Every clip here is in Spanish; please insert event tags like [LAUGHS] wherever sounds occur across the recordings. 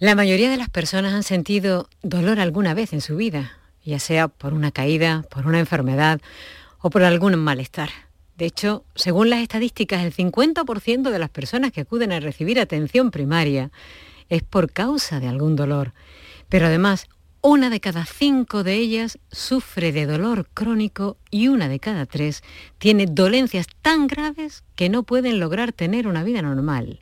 La mayoría de las personas han sentido dolor alguna vez en su vida, ya sea por una caída, por una enfermedad o por algún malestar. De hecho, según las estadísticas, el 50% de las personas que acuden a recibir atención primaria es por causa de algún dolor. Pero además, una de cada cinco de ellas sufre de dolor crónico y una de cada tres tiene dolencias tan graves que no pueden lograr tener una vida normal.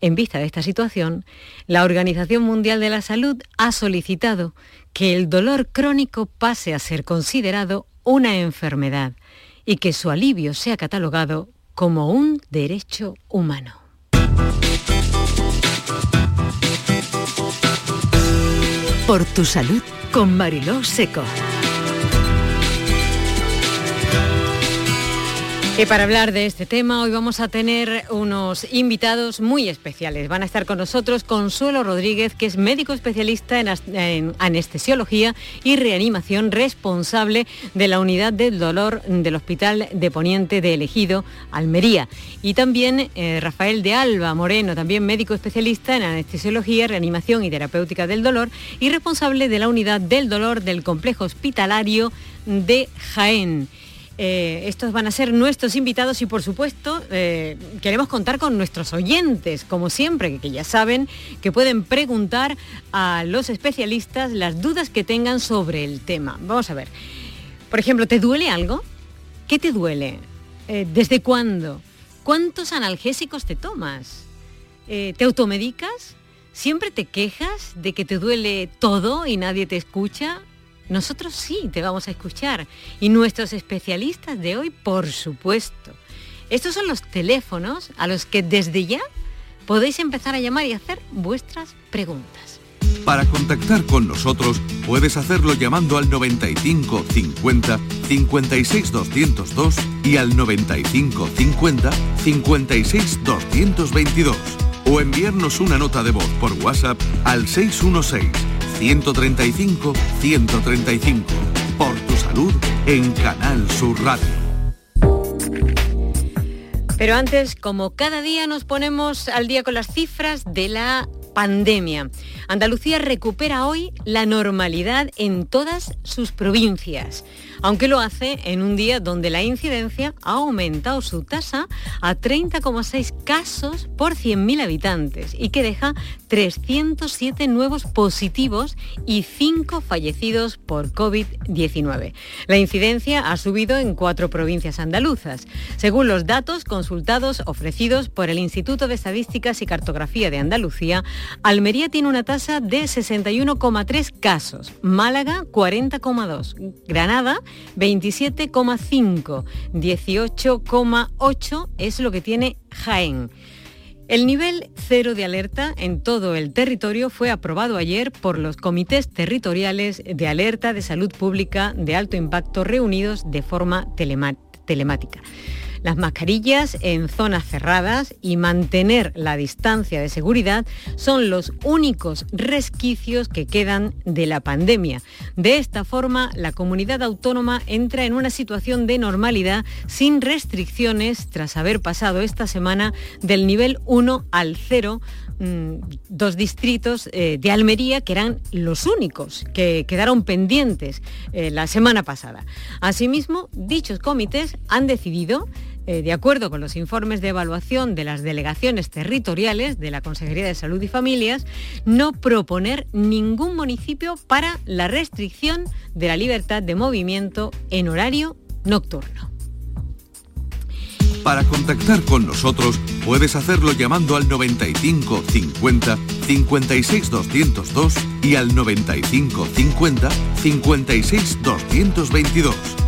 En vista de esta situación, la Organización Mundial de la Salud ha solicitado que el dolor crónico pase a ser considerado una enfermedad y que su alivio sea catalogado como un derecho humano. Por tu salud con Mariló Seco. Y para hablar de este tema, hoy vamos a tener unos invitados muy especiales. Van a estar con nosotros Consuelo Rodríguez, que es médico especialista en, anestesiología y reanimación, responsable de la unidad del dolor del Hospital de Poniente de Elegido, Almería. Y también eh, Rafael de Alba Moreno, también médico especialista en anestesiología, reanimación y terapéutica del dolor y responsable de la unidad del dolor del complejo hospitalario de Jaén. Eh, estos van a ser nuestros invitados y por supuesto eh, queremos contar con nuestros oyentes, como siempre, que ya saben que pueden preguntar a los especialistas las dudas que tengan sobre el tema. Vamos a ver. Por ejemplo, ¿te duele algo? ¿Qué te duele? Eh, ¿Desde cuándo? ¿Cuántos analgésicos te tomas? ¿Te automedicas? ¿Siempre te quejas de que te duele todo y nadie te escucha? Nosotros sí te vamos a escuchar y nuestros especialistas de hoy, por supuesto. Estos son los teléfonos a los que desde ya podéis empezar a llamar y hacer vuestras preguntas. Para contactar con nosotros puedes hacerlo llamando al 95 50 56 202 y al 95 50 56 222 o enviarnos una nota de voz por WhatsApp al 616 135 135. Por tu salud en Canal Sur Radio. Pero antes, como cada día nos ponemos al día con las cifras de la pandemia. Andalucía recupera hoy la normalidad en todas sus provincias aunque lo hace en un día donde la incidencia ha aumentado su tasa a 30,6 casos por 100.000 habitantes y que deja 307 nuevos positivos y 5 fallecidos por COVID-19. La incidencia ha subido en cuatro provincias andaluzas. Según los datos consultados ofrecidos por el Instituto de Estadísticas y Cartografía de Andalucía, Almería tiene una tasa de 61,3 casos, Málaga 40,2, Granada 27,5, 18,8 es lo que tiene Jaén. El nivel cero de alerta en todo el territorio fue aprobado ayer por los comités territoriales de alerta de salud pública de alto impacto reunidos de forma telemática las mascarillas en zonas cerradas y mantener la distancia de seguridad son los únicos resquicios que quedan de la pandemia. De esta forma, la comunidad autónoma entra en una situación de normalidad sin restricciones tras haber pasado esta semana del nivel 1 al 0 mm, dos distritos eh, de Almería que eran los únicos que quedaron pendientes eh, la semana pasada. Asimismo, dichos comités han decidido eh, de acuerdo con los informes de evaluación de las delegaciones territoriales de la Consejería de Salud y Familias, no proponer ningún municipio para la restricción de la libertad de movimiento en horario nocturno. Para contactar con nosotros puedes hacerlo llamando al 95 50 56 202 y al 95 50 56 222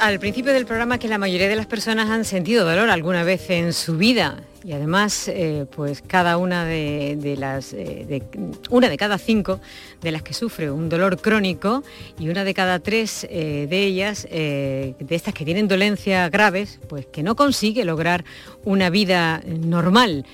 Al principio del programa que la mayoría de las personas han sentido dolor alguna vez en su vida y además eh, pues cada una de, las eh, una de cada cinco de las que sufre un dolor crónico y una de cada tres eh, de ellas de estas que tienen dolencias graves pues que no consigue lograr una vida normal.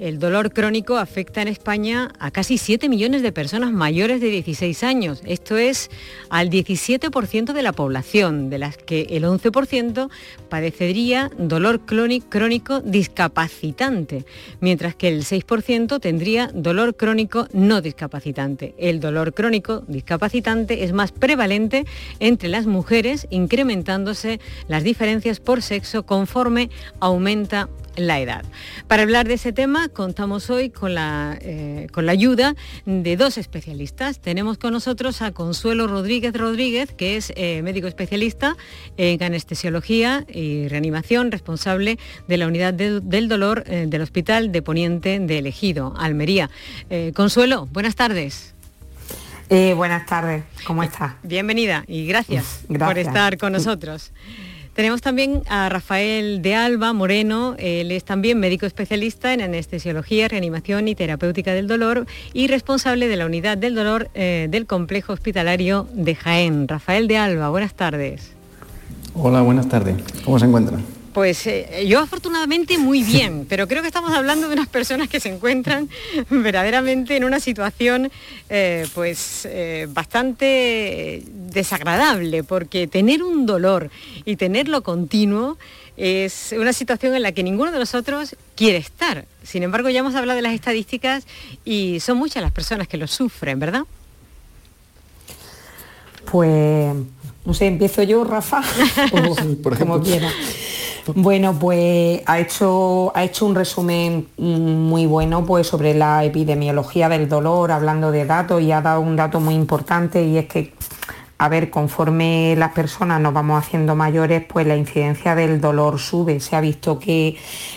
El dolor crónico afecta en España a casi 7 millones de personas mayores de 16 años. Esto es al 17% de la población, de las que el 11% padecería dolor crónico discapacitante, mientras que el 6% tendría dolor crónico no discapacitante. El dolor crónico discapacitante es más prevalente entre las mujeres, incrementándose las diferencias por sexo conforme aumenta la edad. Para hablar de ese tema contamos hoy con la, eh, con la ayuda de dos especialistas. Tenemos con nosotros a Consuelo Rodríguez Rodríguez, que es eh, médico especialista en anestesiología y reanimación, responsable de la unidad del dolor eh, del Hospital de Poniente de Elegido, Almería. Consuelo, buenas tardes. buenas tardes, ¿cómo estás? Bienvenida y gracias, gracias. por estar con nosotros. Tenemos también a Rafael de Alba Moreno, él es también médico especialista en anestesiología, reanimación y terapéutica del dolor y responsable de la unidad del dolor eh, del complejo hospitalario de Jaén. Rafael de Alba, buenas tardes. Hola, buenas tardes. ¿Cómo se encuentra? Pues eh, yo afortunadamente muy bien, [LAUGHS] pero creo que estamos hablando de unas personas que se encuentran [LAUGHS] verdaderamente en una situación eh, pues eh, bastante desagradable, porque tener un dolor y tenerlo continuo es una situación en la que ninguno de nosotros quiere estar. Sin embargo, ya hemos hablado de las estadísticas y son muchas las personas que lo sufren, ¿verdad? Pues, no sé, empiezo yo, Rafa, [LAUGHS] por ejemplo. como quiera. Bueno, pues ha hecho, ha hecho un resumen muy bueno pues, sobre la epidemiología del dolor, hablando de datos, y ha dado un dato muy importante y es que, a ver, conforme las personas nos vamos haciendo mayores, pues la incidencia del dolor sube. Se ha visto que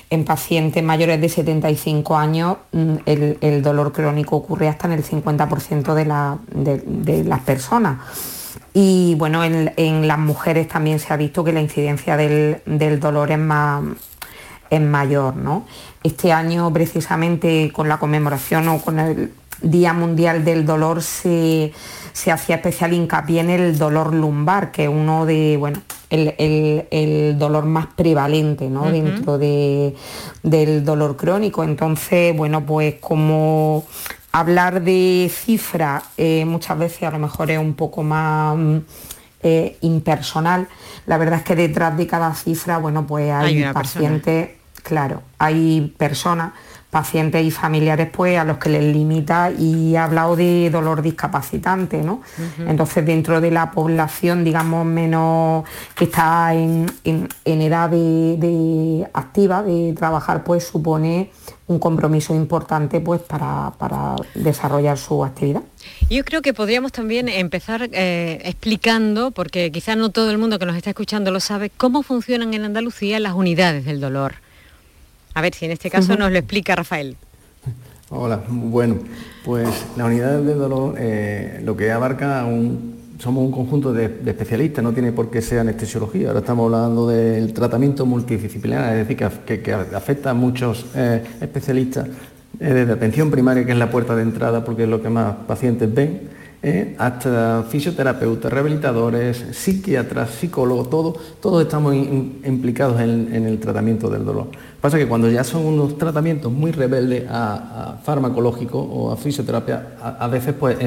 en pacientes mayores de 75 años mm, el, dolor crónico ocurre hasta en el 50% de, de las personas. Y bueno, en, las mujeres también se ha visto que la incidencia del, dolor es, más, es mayor. ¿no? Este año precisamente con la conmemoración o con el Día Mundial del Dolor se, hacía especial hincapié en el dolor lumbar, que es uno de, bueno, el, dolor más prevalente ¿no? dentro de, del dolor crónico. Entonces, bueno, pues como hablar de cifra eh, muchas veces a lo mejor es un poco más mm, eh, impersonal. La verdad es que detrás de cada cifra, bueno, pues hay, pacientes, claro, hay personas pacientes y familiares pues a los que les limita y ha hablado de dolor discapacitante, ¿no? Entonces dentro de la población, digamos, menos que está en, edad de, activa de trabajar, pues supone un compromiso importante pues para, desarrollar su actividad. Yo creo que podríamos también empezar eh, explicando, porque quizás no todo el mundo que nos está escuchando lo sabe, cómo funcionan en Andalucía las unidades del dolor. A ver si en este caso nos lo explica Rafael. Hola, bueno, pues la unidad de dolor eh, lo que abarca un, somos un conjunto de, especialistas, no tiene por qué ser anestesiología, ahora estamos hablando del tratamiento multidisciplinar, es decir, que, afecta a muchos eh, especialistas, eh, desde atención primaria, que es la puerta de entrada, porque es lo que más pacientes ven, ¿eh? hasta fisioterapeutas, rehabilitadores, psiquiatras, psicólogos, todos estamos implicados en, el tratamiento del dolor. Pasa que cuando ya son unos tratamientos muy rebeldes a, farmacológico o a fisioterapia, a, veces pues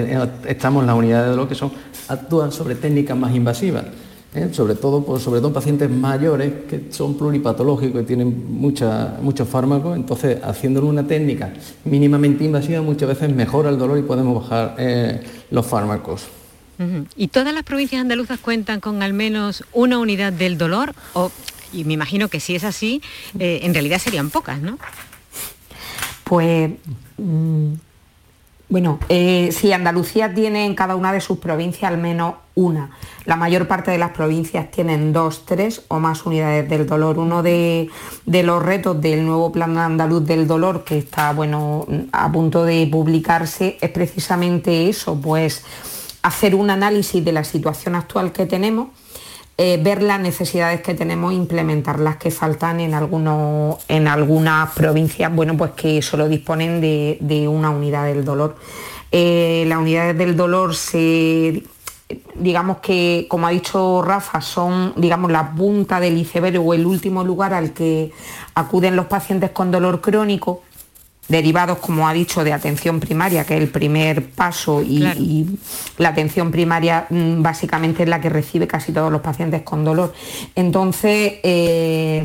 estamos en las unidades de dolor que son, actúan sobre técnicas más invasivas. ¿eh? sobre todo pues, sobre todo pacientes mayores que son pluripatológicos y tienen muchos fármacos, entonces haciéndole una técnica mínimamente invasiva muchas veces mejora el dolor y podemos bajar eh, los fármacos. ¿Y todas las provincias andaluzas cuentan con al menos una unidad del dolor? O, y me imagino que si es así, eh, en realidad serían pocas, ¿no? Pues mm, bueno, eh, sí, Andalucía tiene en cada una de sus provincias al menos una. La mayor parte de las provincias tienen dos, tres o más unidades del dolor. Uno de, los retos del nuevo Plan andaluz del dolor que está bueno, a punto de publicarse es precisamente eso, pues hacer un análisis de la situación actual que tenemos eh, ver las necesidades que tenemos, implementar las que faltan en, algunos, en algunas provincias, bueno, pues que solo disponen de, una unidad del dolor. Eh, las unidades del dolor se digamos que, como ha dicho Rafa, son digamos, la punta del iceberg o el último lugar al que acuden los pacientes con dolor crónico derivados, como ha dicho, de atención primaria, que es el primer paso, y, la atención primaria mm, básicamente es la que recibe casi todos los pacientes con dolor. Entonces, eh,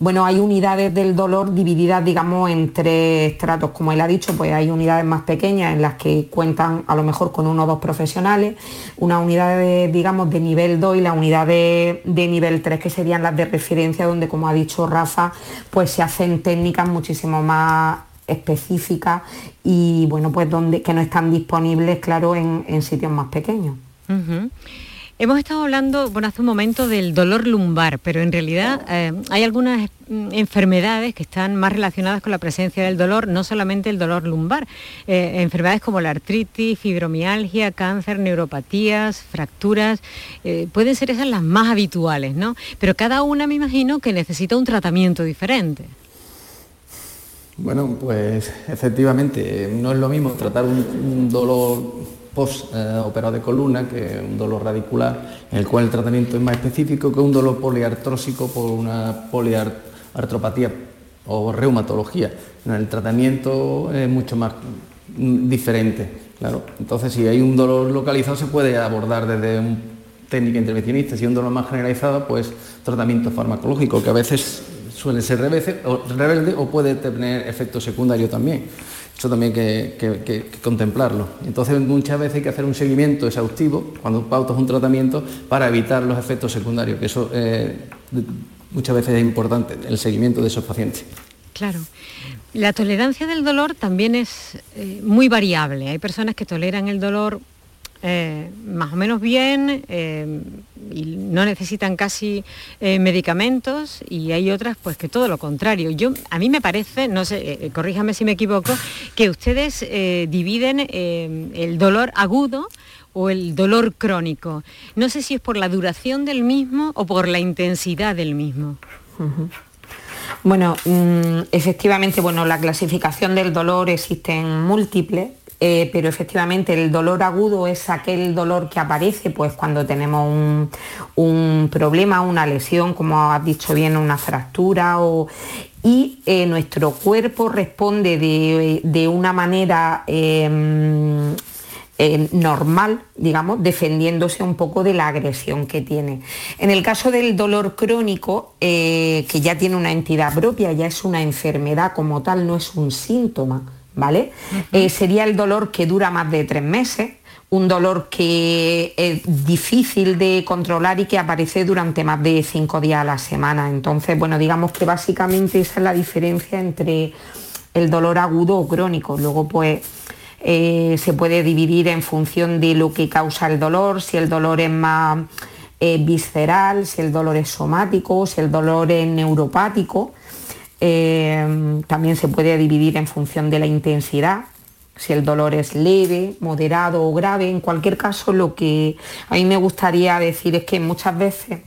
bueno, hay unidades del dolor divididas, digamos, en tres estratos. Como él ha dicho, pues hay unidades más pequeñas en las que cuentan a lo mejor con uno o dos profesionales, una unidad de, digamos, de nivel 2 y la unidad de, de, nivel 3, que serían las de referencia, donde, como ha dicho Rafa, pues se hacen técnicas muchísimo más específicas y bueno, pues donde, que no están disponibles, claro, en, sitios más pequeños. Hemos estado hablando, bueno, hace un momento del dolor lumbar, pero en realidad eh, hay algunas mm, enfermedades que están más relacionadas con la presencia del dolor, no solamente el dolor lumbar, eh, enfermedades como la artritis, fibromialgia, cáncer, neuropatías, fracturas, eh, pueden ser esas las más habituales, ¿no? Pero cada una me imagino que necesita un tratamiento diferente. Bueno, pues efectivamente, no es lo mismo tratar un, dolor post-operado de columna que un dolor radicular, en el cual el tratamiento es más específico que un dolor poliartrósico por una poliartropatía o reumatología. El tratamiento es mucho más diferente. Claro. Entonces, si hay un dolor localizado, se puede abordar desde una técnica intervencionista. Si hay un dolor más generalizado, pues tratamiento farmacológico, que a veces suele ser rebelde o, puede tener efecto secundario también. Eso también hay que, contemplarlo. Entonces muchas veces hay que hacer un seguimiento exhaustivo cuando pautas un tratamiento para evitar los efectos secundarios, que eso eh, muchas veces es importante, el seguimiento de esos pacientes. Claro. La tolerancia del dolor también es eh, muy variable. Hay personas que toleran el dolor eh, más o menos bien eh, y no necesitan casi eh, medicamentos y hay otras pues que todo lo contrario. Yo a mí me parece, no sé, corríjame si me equivoco, que ustedes dividen el dolor agudo o el dolor crónico. No sé si es por la duración del mismo o por la intensidad del mismo. Bueno, mm, efectivamente, bueno, la clasificación del dolor existen múltiples eh, pero efectivamente el dolor agudo es aquel dolor que aparece pues, cuando tenemos un, problema, una lesión, como has dicho bien, una fractura y eh, nuestro cuerpo responde de, una manera em, eh, normal, digamos, defendiéndose un poco de la agresión que tiene. En el caso del dolor crónico, que ya tiene una entidad propia, ya es una enfermedad como tal, no es un síntoma ¿vale? Eh, sería el dolor que dura más de tres meses, un dolor que es difícil de controlar y que aparece durante más de cinco días a la semana. Entonces, bueno, digamos que básicamente esa es la diferencia entre el dolor agudo o crónico. Luego, pues, eh, se puede dividir en función de lo que causa el dolor, si el dolor es más eh, visceral, si el dolor es somático, si el dolor es neuropático. Em, también se puede dividir en función de la intensidad, si el dolor es leve, moderado o grave. En cualquier caso, lo que a mí me gustaría decir es que muchas veces,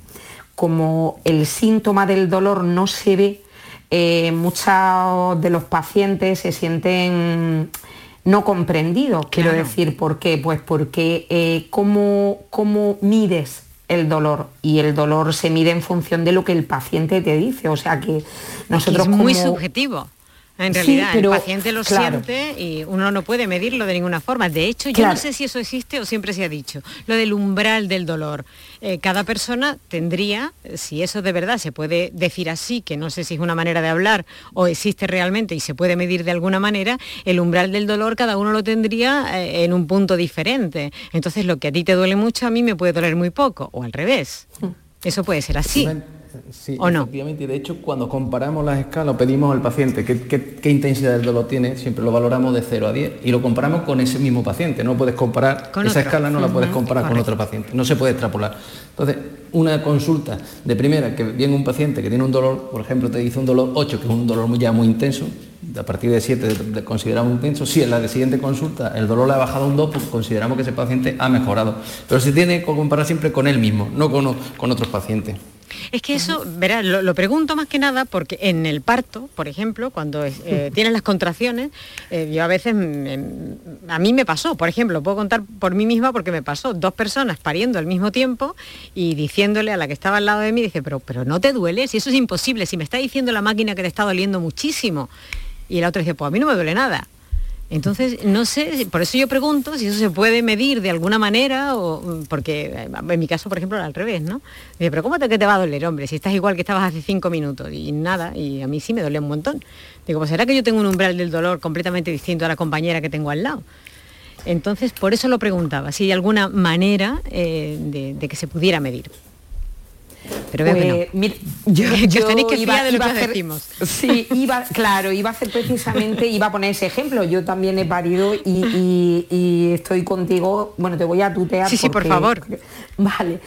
como el síntoma del dolor no se ve, eh, muchos de los pacientes se sienten no comprendidos. Quiero decir, ¿por qué? Pues porque eh, ¿cómo, cómo mides el dolor y el dolor se mide en función de lo que el paciente te dice. O sea que nosotros... Es muy subjetivo. En realidad, el paciente lo siente y uno no puede medirlo de ninguna forma. De hecho, yo no sé si eso existe o siempre se ha dicho. Lo del umbral del dolor. Eh, cada persona tendría, si eso de verdad se puede decir así, que no sé si es una manera de hablar o existe realmente y se puede medir de alguna manera, el umbral del dolor cada uno lo tendría eh, en un punto diferente. Entonces, lo que a ti te duele mucho, a mí me puede doler muy poco, o al revés. Mm. Eso puede ser así. Sí, ¿O no? efectivamente. De hecho, cuando comparamos las escalas, pedimos al paciente qué, intensidad del dolor tiene, siempre lo valoramos de 0 a 10 y lo comparamos con ese mismo paciente. No puedes comparar, esa escala no la puedes comparar con otro paciente, no se puede extrapolar. Entonces, una consulta de primera, que viene un paciente que tiene un dolor, por ejemplo, te dice un dolor 8, que es un dolor ya muy intenso, a partir de 7 consideramos intenso, si en la siguiente consulta el dolor le ha bajado un 2, pues consideramos que ese paciente ha mejorado. Pero se tiene que comparar siempre con él mismo, no con, con otros pacientes. Es que eso, verás, lo, pregunto más que nada porque en el parto, por ejemplo, cuando eh, [LAUGHS] tienes las contracciones, eh, yo a veces, a mí me pasó, por ejemplo, puedo contar por mí misma porque me pasó, dos personas pariendo al mismo tiempo y diciéndole a la que estaba al lado de mí, dice, pero, pero no te duele, si eso es imposible, si me está diciendo la máquina que te está doliendo muchísimo. Y la otra dice, pues a mí no me duele nada. Entonces, no sé, por eso yo pregunto si eso se puede medir de alguna manera, o, porque en mi caso, por ejemplo, era al revés, ¿no? Dice, pero ¿cómo te, te va a doler, hombre? Si estás igual que estabas hace cinco minutos y nada, y a mí sí me duele un montón. Digo, pues será que yo tengo un umbral del dolor completamente distinto a la compañera que tengo al lado. Entonces, por eso lo preguntaba, si hay alguna manera eh, de que se pudiera medir. Pero veo que pues, [LAUGHS] yo, tenéis que iba, de lo que decimos. Sí, iba, claro, iba a hacer precisamente, iba a poner ese ejemplo. Yo también he parido y, estoy contigo. Bueno, te voy a tutear. Sí, sí, por favor. [LAUGHS] Vale.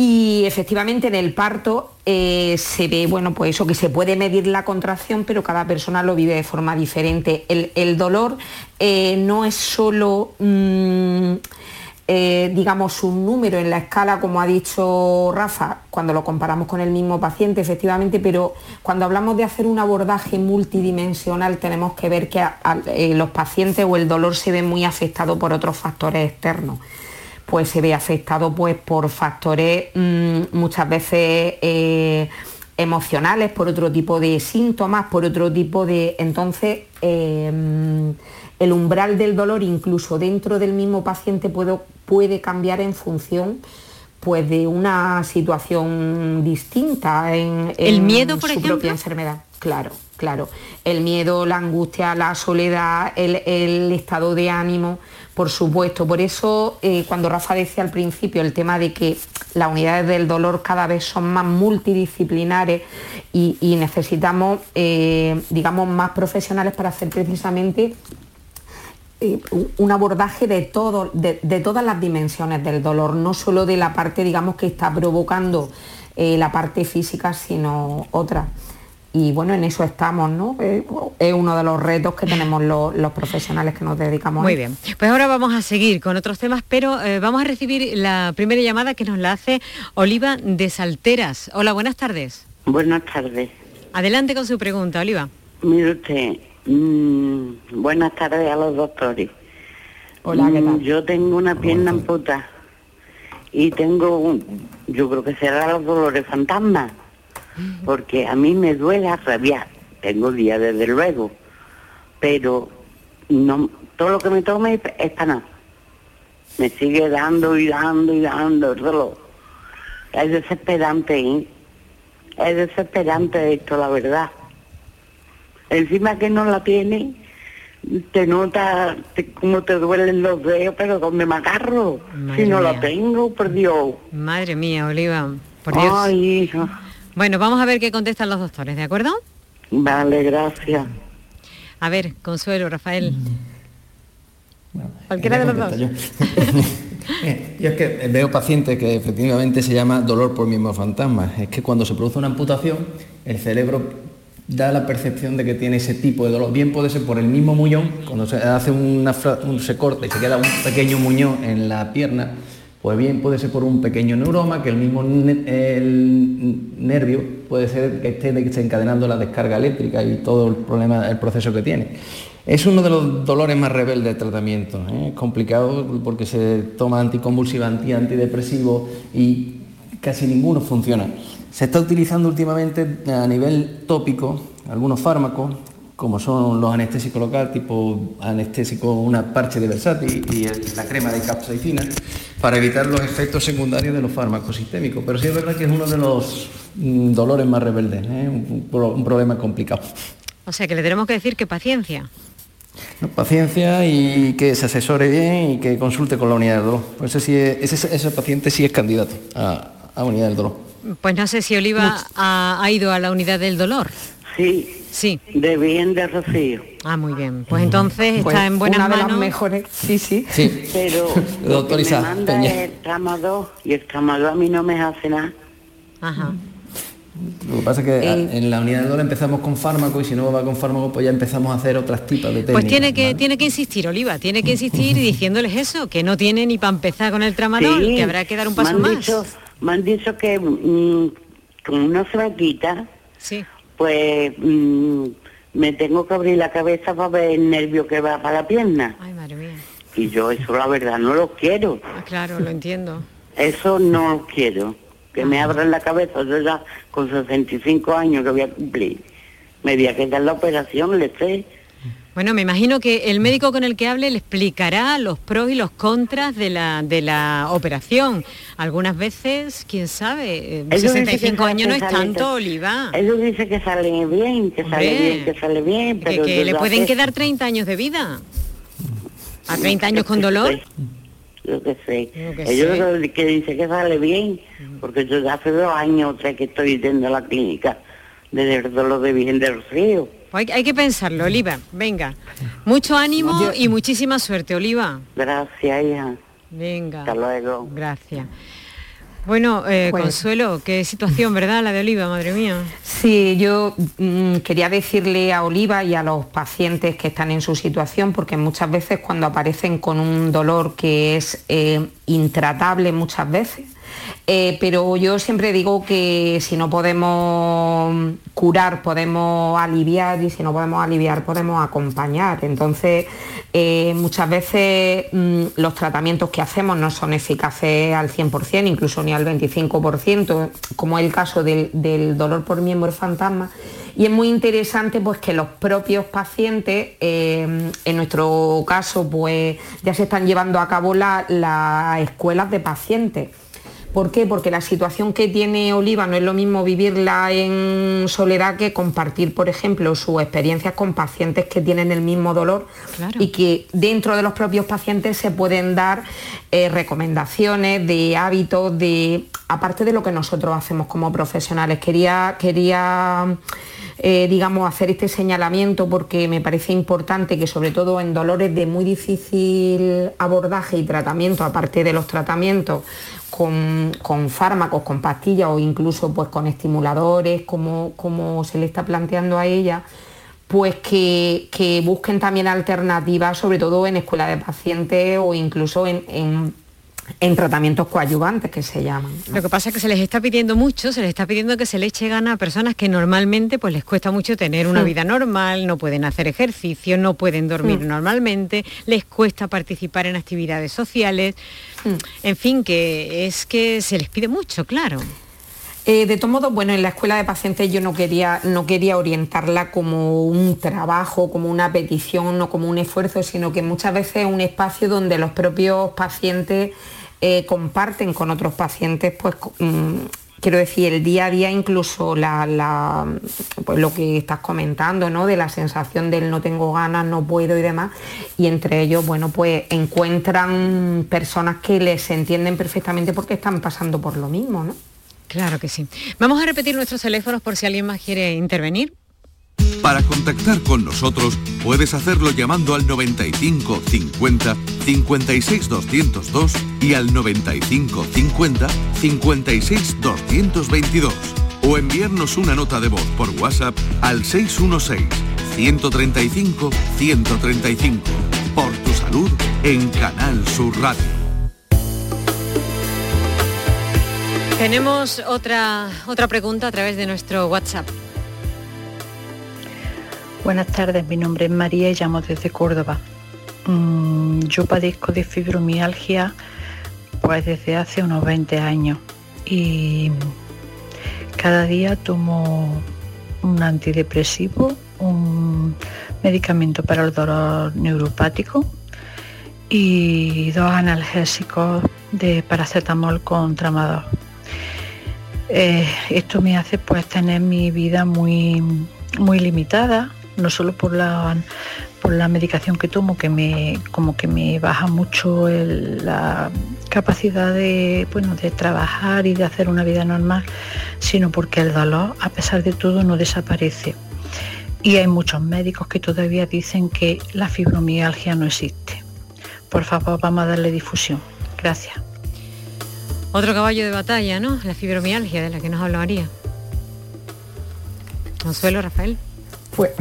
Y efectivamente en el parto eh, se ve, bueno, pues eso, que se puede medir la contracción, pero cada persona lo vive de forma diferente. El, dolor eh, no es solo... Mm, eh, digamos, un número en la escala, como ha dicho Rafa, cuando lo comparamos con el mismo paciente, efectivamente, pero cuando hablamos de hacer un abordaje multidimensional tenemos que ver que eh, los pacientes o el dolor se ve muy afectado por otros factores externos. Pues se ve afectado pues, por factores mm, muchas veces eh, emocionales, por otro tipo de síntomas, por otro tipo de... Entonces, el umbral del dolor incluso dentro del mismo paciente puede, puede cambiar en función pues de una situación distinta en, el miedo por su propia enfermedad. Claro claro. El miedo la angustia la soledad el, estado de ánimo por supuesto. Por eso eh, cuando Rafa decía al principio el tema de que las unidades del dolor cada vez son más multidisciplinares y, necesitamos eh, digamos más profesionales para hacer precisamente un abordaje de, todo, de, todas las dimensiones del dolor, no solo de la parte, digamos, que está provocando eh, la parte física, sino otra. Y bueno, en eso estamos, ¿no? Eh, es uno de los retos que tenemos los, profesionales que nos dedicamos. Muy bien, pues ahora vamos a seguir con otros temas, pero vamos a recibir la primera llamada que nos la hace Oliva de Salteras. Hola, buenas tardes. Buenas tardes. Adelante con su pregunta, Oliva. Mire usted, Mm, buenas tardes a los doctores. Hola, ¿qué tal? Mm, yo tengo una pierna amputada y tengo, un, yo creo que será los dolores fantasmas, porque a mí me duele a rabiar. Tengo días desde luego, pero no, todo lo que me tome es para nada. Me sigue dando y dando y dando el dolor. Es desesperante, ¿eh? Es desesperante esto, la verdad. Encima que no la tiene, te nota cómo te duelen los dedos, pero donde me agarro. si no la tengo, por Dios. Madre mía, Oliva, por Dios. Ay, hija. Bueno, vamos a ver qué contestan los doctores, ¿de acuerdo? Vale, gracias. A ver, Consuelo, Rafael. Cualquiera de los dos. Yo. [LAUGHS] yo es que veo pacientes que efectivamente se llama dolor por mismo fantasma. Es que cuando se produce una amputación, el cerebro da la percepción de que tiene ese tipo de dolor. Bien puede ser por el mismo muñón, cuando se hace una, un, se corta y se queda un pequeño muñón en la pierna, pues bien puede ser por un pequeño neuroma, que el mismo el nervio puede ser que esté desencadenando la descarga eléctrica y todo el problema, el proceso que tiene. Es uno de los dolores más rebeldes del tratamiento. ¿eh? Es complicado porque se toma anticonvulsivante, antidepresivo y casi ninguno funciona. Se está utilizando últimamente a nivel tópico algunos fármacos como son los anestésicos local, tipo anestésico, una parche de Versátil y la crema de capsaicina, para evitar los efectos secundarios de los fármacos sistémicos. Pero sí es verdad que es uno de los mm, dolores más rebeldes, ¿eh? un, problema complicado. O sea que le tenemos que decir que paciencia. paciencia y que se asesore bien y que consulte con la unidad del dolor. Pues ese, ese, paciente sí es candidato a, a unidad del dolor. Pues no sé si Oliva ha, ha ido a la unidad del dolor. Sí, Sí. De bien de Rocío. Ah, muy bien. Pues entonces pues está en buenas una manos. De las mejores. Sí, sí. sí. Pero [LAUGHS] doctor me manda el tramo y el tramo a mí no me hace nada. Ajá. Lo que pasa es que eh. en la unidad de dolor empezamos con fármaco y si no va con fármaco pues ya empezamos a hacer otras tipos de técnicas. Pues tiene que, tiene que insistir, Oliva, tiene que insistir [LAUGHS] diciéndoles eso, que no tiene ni para empezar con el tramadol, que habrá que dar un paso más. Me han dicho que mm, como no se va a quitar, sí pues mm, me tengo que abrir la cabeza para ver el nervio que va para la pierna. Ay, madre mía. Y yo eso la verdad no lo quiero. Ah, claro, lo entiendo. Eso no lo quiero. Que me abran la cabeza, yo ya con 65 años que voy a cumplir. Me voy a quedar la operación, le sé bueno, me imagino que el médico con el que hable le explicará los pros y los contras de la, de la operación. Algunas veces, quién sabe, 65 eh, años no es tanto, Oliva. Ellos dicen que sale bien, que sale bien, que sale bien, pero... Que, le pueden quedar 30 años de vida. ¿A 30 años con dolor? Yo que sé. Ellos que dicen que sale bien, porque yo ya hace dos años o que estoy yendo a la clínica de dolor de Virgen del Río hay, que pensarlo, Oliva. Venga. Mucho ánimo y muchísima suerte, Oliva. Gracias, hija. Venga. Hasta luego. Gracias. Bueno, eh, pues Consuelo, qué situación, ¿verdad? La de Oliva, madre mía. Sí, yo mm, quería decirle a Oliva y a los pacientes que están en su situación, porque muchas veces cuando aparecen con un dolor que es eh, intratable muchas veces, eh, pero yo siempre digo que si no podemos curar, podemos aliviar y si no podemos aliviar, podemos acompañar. Entonces, eh, muchas veces mm, los tratamientos que hacemos no son eficaces al 100%, incluso ni al 25%, como es el caso del, dolor por miembro fantasma. Y es muy interesante pues, que los propios pacientes, eh, en nuestro caso, pues ya se están llevando a cabo las escuelas de pacientes ¿Por qué? Porque la situación que tiene Oliva no es lo mismo vivirla en soledad que compartir, por ejemplo, sus experiencias con pacientes que tienen el mismo dolor y que dentro de los propios pacientes se pueden dar eh, recomendaciones de hábitos, de aparte de lo que nosotros hacemos como profesionales. Quería, quería eh, digamos, hacer este señalamiento porque me parece importante que sobre todo en dolores de muy difícil abordaje y tratamiento, aparte de los tratamientos, con, fármacos, con pastillas o incluso pues, con estimuladores, como, como se le está planteando a ella, pues que, busquen también alternativas, sobre todo en escuela de pacientes o incluso en tratamientos coadyuvantes que se llaman. Lo que pasa es que se les está pidiendo mucho, se les está pidiendo que se le eche gana a personas que normalmente pues les cuesta mucho tener una vida normal, no pueden hacer ejercicio, no pueden dormir normalmente, les cuesta participar en actividades sociales, en fin, que es que se les pide mucho, claro. Eh, de todo modo, bueno, en la escuela de pacientes yo no quería, no quería orientarla como un trabajo, como una petición o como un esfuerzo, sino que muchas veces es un espacio donde los propios pacientes eh, comparten con otros pacientes, pues mm, quiero decir, el día a día incluso la, pues lo que estás comentando, ¿no? De la sensación del no tengo ganas, no puedo y demás. Y entre ellos, bueno, pues encuentran personas que les entienden perfectamente porque están pasando por lo mismo, ¿no? Claro que sí. Vamos a repetir nuestros teléfonos por si alguien más quiere intervenir. Para contactar con nosotros puedes hacerlo llamando al 95 50 56 202 y al 95 50 56 222 o enviarnos una nota de voz por WhatsApp al 616 135 135 por tu salud en Canal Sur Radio. Tenemos otra otra pregunta a través de nuestro WhatsApp. Buenas tardes, mi nombre es María y llamo desde Córdoba. Mm, yo padezco de fibromialgia pues desde hace unos 20 años y cada día tomo un antidepresivo un medicamento para el dolor neuropático y dos analgésicos de paracetamol con tramador. Eh, esto me hace pues tener mi vida muy, muy limitada, no solo por la, por la medicación que tomo, que me, como que me baja mucho la capacidad de, bueno, de trabajar y de hacer una vida normal, sino porque el dolor, a pesar de todo, no desaparece. Y hay muchos médicos que todavía dicen que la fibromialgia no existe. Por favor, vamos a darle difusión. Gracias. Otro caballo de batalla, ¿no? La fibromialgia de la que nos habla María. Consuelo, Rafael. Pues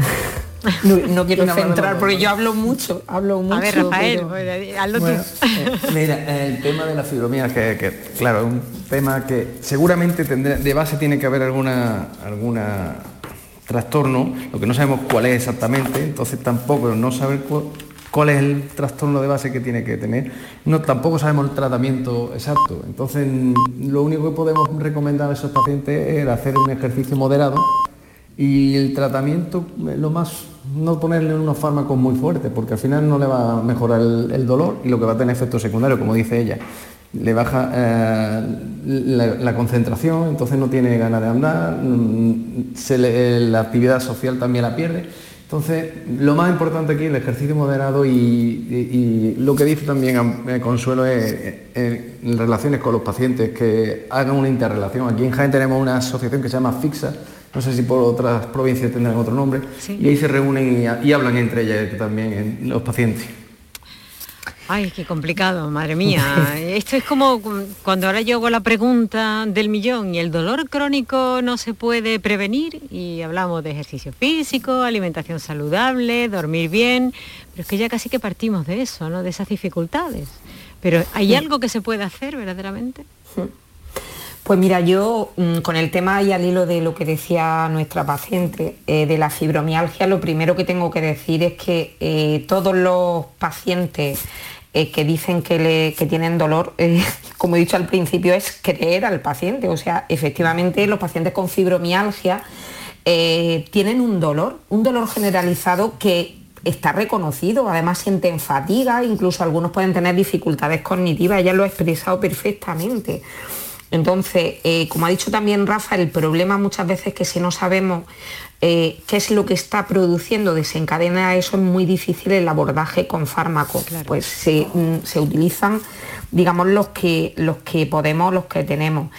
[LAUGHS] no, quiero centrar porque yo hablo mucho, hablo mucho. A ver, Rafael, pues, hazlo tú. Eh, [LAUGHS] mira, el tema de la fibromialgia, que, claro, es un tema que seguramente tendrá, de base tiene que haber alguna, alguna trastorno, lo que no sabemos cuál es exactamente, entonces tampoco no saber cuál, es el trastorno de base que tiene que tener, no, tampoco sabemos el tratamiento exacto. Entonces lo único que podemos recomendar a esos pacientes es hacer un ejercicio moderado y el tratamiento, lo más, no ponerle unos fármacos muy fuertes, porque al final no le va a mejorar el, dolor y lo que va a tener efectos secundarios, como dice ella. Le baja eh, la, concentración, entonces no tiene ganas de andar, mm, la actividad social también la pierde. Entonces, lo más importante aquí el ejercicio moderado y, lo que dice también eh, Consuelo es eh, en relaciones con los pacientes, que hagan una interrelación. Aquí en Jaén tenemos una asociación que se llama FIXA, no sé si por otras provincias tendrán otro nombre, y ahí se reúnen y, hablan entre ellas también los pacientes. Ay, qué complicado, madre mía. [LAUGHS] Esto es como cuando ahora yo hago la pregunta del millón y el dolor crónico no se puede prevenir y hablamos de ejercicio físico, alimentación saludable, dormir bien, pero es que ya casi que partimos de eso, ¿no? De esas dificultades. Pero ¿hay algo que se puede hacer verdaderamente? Pues mira, yo mm, con el tema y al hilo de lo que decía nuestra paciente eh, de la fibromialgia, lo primero que tengo que decir es que eh, todos los pacientes eh, que dicen que, tienen dolor, [LAUGHS] como he dicho al principio, es creer al paciente. O sea, efectivamente los pacientes con fibromialgia tienen un dolor, un dolor generalizado que está reconocido, además sienten fatiga, incluso algunos pueden tener dificultades cognitivas, ella lo ha expresado perfectamente. Entonces, eh, como ha dicho también Rafa, el problema muchas veces es que si no sabemos eh, qué es lo que está produciendo, desencadena eso, es muy difícil el abordaje con fármacos. Pues mm, se, utilizan, digamos, los que, los que podemos, los que tenemos.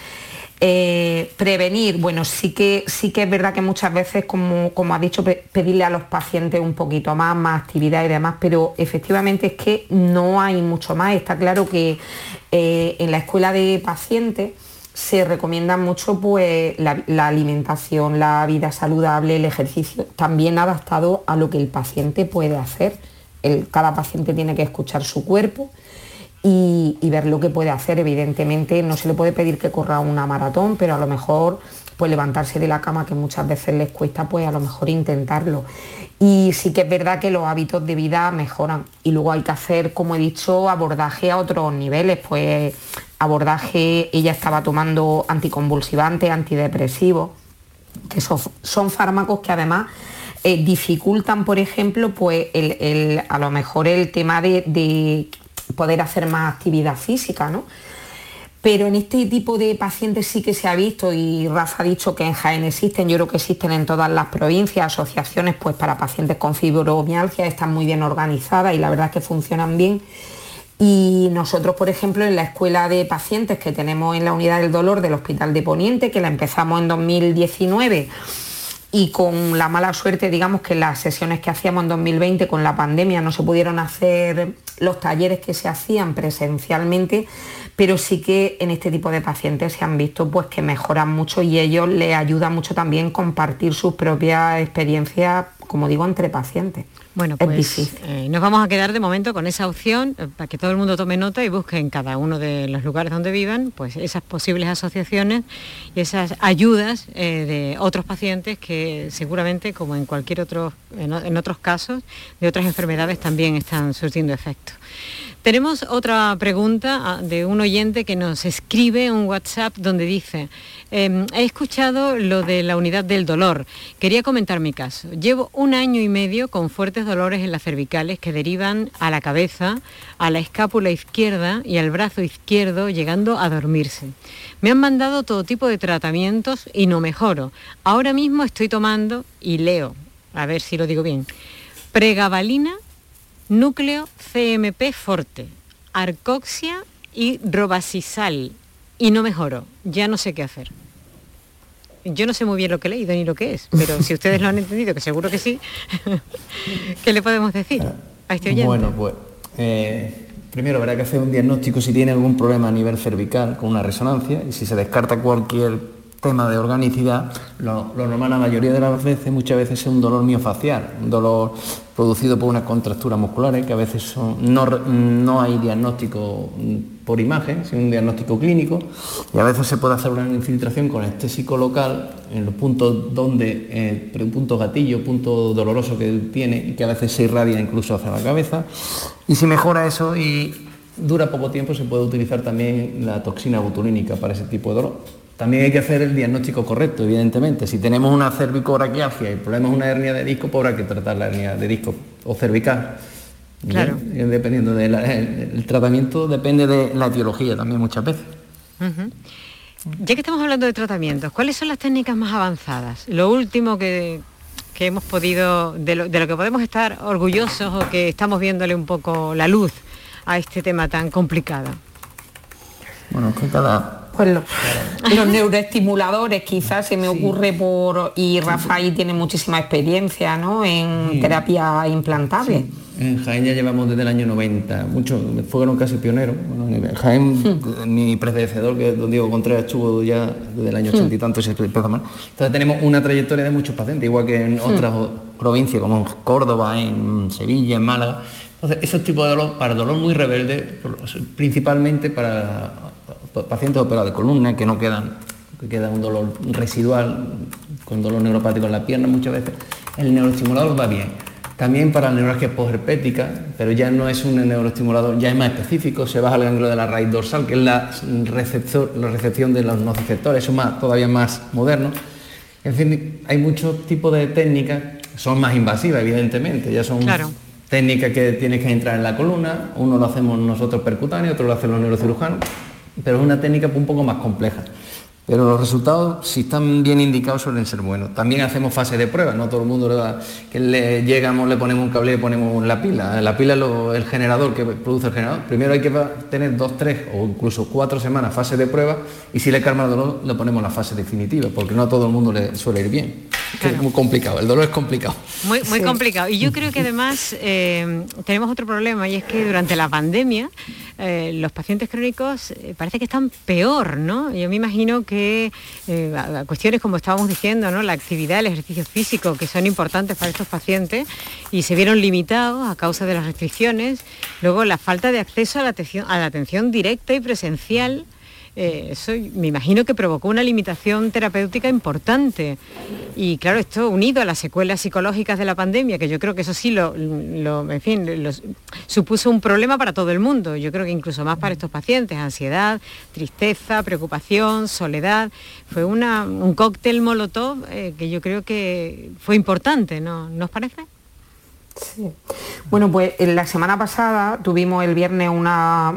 Eh, prevenir, bueno, sí que, sí que es verdad que muchas veces, como, como ha dicho, pedirle a los pacientes un poquito más, más actividad y demás, pero efectivamente es que no hay mucho más. Está claro que eh, en la escuela de pacientes se recomienda mucho pues, la, alimentación, la vida saludable, el ejercicio, también adaptado a lo que el paciente puede hacer. cada paciente tiene que escuchar su cuerpo y, ver lo que puede hacer. Evidentemente no se le puede pedir que corra una maratón, pero a lo mejor pues levantarse de la cama que muchas veces les cuesta, pues a lo mejor intentarlo. Y sí que es verdad que los hábitos de vida mejoran. Y luego hay que hacer, como he dicho, abordaje a otros niveles. Pues abordaje, ella estaba tomando anticonvulsivantes, antidepresivos, que son, fármacos que además eh, dificultan, por ejemplo, pues a lo mejor el tema de poder hacer más actividad física, ¿no? Pero en este tipo de pacientes sí que se ha visto, y Rafa ha dicho que en Jaén existen, yo creo que existen en todas las provincias, asociaciones pues, para pacientes con fibromialgia, están muy bien organizadas y la verdad es que funcionan bien. Y nosotros, por ejemplo, en la escuela de pacientes que tenemos en la unidad del dolor del Hospital de Poniente, que la empezamos en 2019, y con la mala suerte, digamos que las sesiones que hacíamos en 2020 con la pandemia no se pudieron hacer los talleres que se hacían presencialmente, pero sí que en este tipo de pacientes se han visto pues que mejoran mucho y ellos les ayuda mucho también compartir sus propias experiencias, como digo, entre pacientes. Bueno, pues eh, nos vamos a quedar de momento con esa opción eh, para que todo el mundo tome nota y busque en cada uno de los lugares donde vivan pues esas posibles asociaciones y esas ayudas eh, de otros pacientes que seguramente, como en cualquier otro, en otros casos, de otras enfermedades también están surtiendo efecto. Tenemos otra pregunta ah, de un oyente que nos escribe un WhatsApp donde dice, em, he escuchado lo de la unidad del dolor. Quería comentar mi caso. Llevo un año y medio con fuertes dolores en las cervicales que derivan a la cabeza, a la escápula izquierda y al brazo izquierdo, llegando a dormirse. Me han mandado todo tipo de tratamientos y no mejoro. Ahora mismo estoy tomando, y leo, a ver si lo digo bien, pregabalina núcleo CMP Forte, arcoxia y robacisal. Y no mejoro, ya no sé qué hacer. Yo no sé muy bien lo que he leído ni lo que es, pero si ustedes lo han entendido, que seguro que sí, [LAUGHS] ¿qué le podemos decir este? Bueno, pues eh, primero habrá que hacer un diagnóstico si tiene algún problema a nivel cervical con una resonancia y si se descarta cualquier tema de organicidad, lo, normal la mayoría de las veces, muchas veces es un dolor miofacial, un dolor producido por unas contracturas musculares que a veces son, no, no, hay diagnóstico por imagen, sino un diagnóstico clínico y a veces se puede hacer una infiltración con estésico local en los puntos donde, eh, un punto gatillo, punto doloroso que tiene y que a veces se irradia incluso hacia la cabeza y si mejora eso y dura poco tiempo se puede utilizar también la toxina botulínica para ese tipo de dolor. También hay que hacer el diagnóstico correcto, evidentemente. Si tenemos una cervicobraquialgia y el problema es una hernia de disco, pues habrá que tratar la hernia de disco o cervical. Claro. Dependiendo del tratamiento, depende de la etiología también muchas veces. Ya que estamos hablando de tratamientos, ¿cuáles son las técnicas más avanzadas? Lo último que, hemos podido, de lo, de lo que podemos estar orgullosos o que estamos viéndole un poco la luz a este tema tan complicado. Bueno, que cada pues los, neuroestimuladores quizás se me ocurre por y Rafael tiene muchísima experiencia ¿no? en terapia implantable. En Jaén ya llevamos desde el año 90, muchos fueron casi pioneros. en Jaén, hmm. mi predecedor, que es don Diego Contreras, estuvo ya desde el año 80 y hmm. tanto, se empezó más. Entonces tenemos una trayectoria de muchos pacientes, igual que en hmm. otras provincias como en Córdoba, en Sevilla, en Málaga. Entonces, esos tipos de dolor, para dolor muy rebelde, principalmente para pacientes operados de columna que no quedan, que queda un dolor residual, con dolor neuropático en la pierna muchas veces, el neuroestimulador va bien. También para neuralgia posherpética, pero ya no es un neuroestimulador, ya es más específico, se baja al ángulo de la raíz dorsal, que es la, receptor, la recepción de los nociceptores, eso más, todavía más moderno. En fin, hay muchos tipos de técnicas, son más invasivas, evidentemente, ya son técnicas que tienes que entrar en la columna, uno lo hacemos nosotros percutáneo, otro lo hacen los neurocirujanos, pero es una técnica un poco más compleja. Pero los resultados, si están bien indicados, suelen ser buenos. También hacemos fase de prueba, no todo el mundo que le llegamos, le ponemos un cable le ponemos la pila. La pila es el generador que produce el generador. Primero hay que tener dos, tres o incluso cuatro semanas fase de prueba y si le calma el dolor le ponemos la fase definitiva, porque no a todo el mundo le suele ir bien. Es muy complicado, el dolor es complicado. Muy, muy complicado. Y yo [LAUGHS] creo que además eh, tenemos otro problema y es que durante la pandemia eh, los pacientes crónicos eh, parece que están peor, ¿no? Yo me imagino que eh, cuestiones como estábamos diciendo, ¿no? La actividad, el ejercicio físico, que son importantes para estos pacientes y se vieron limitados a causa de las restricciones. Luego la falta de acceso a la atención, a la atención directa y presencial eh, eso me imagino que provocó una limitación terapéutica importante. Y claro, esto unido a las secuelas psicológicas de la pandemia, que yo creo que eso sí lo, en fin, supuso un problema para todo el mundo. Yo creo que incluso más para estos pacientes, ansiedad, tristeza, preocupación, soledad. Fue un cóctel molotov eh, que yo creo que fue importante, ¿no? ¿No os Bueno, pues la semana pasada tuvimos el viernes una,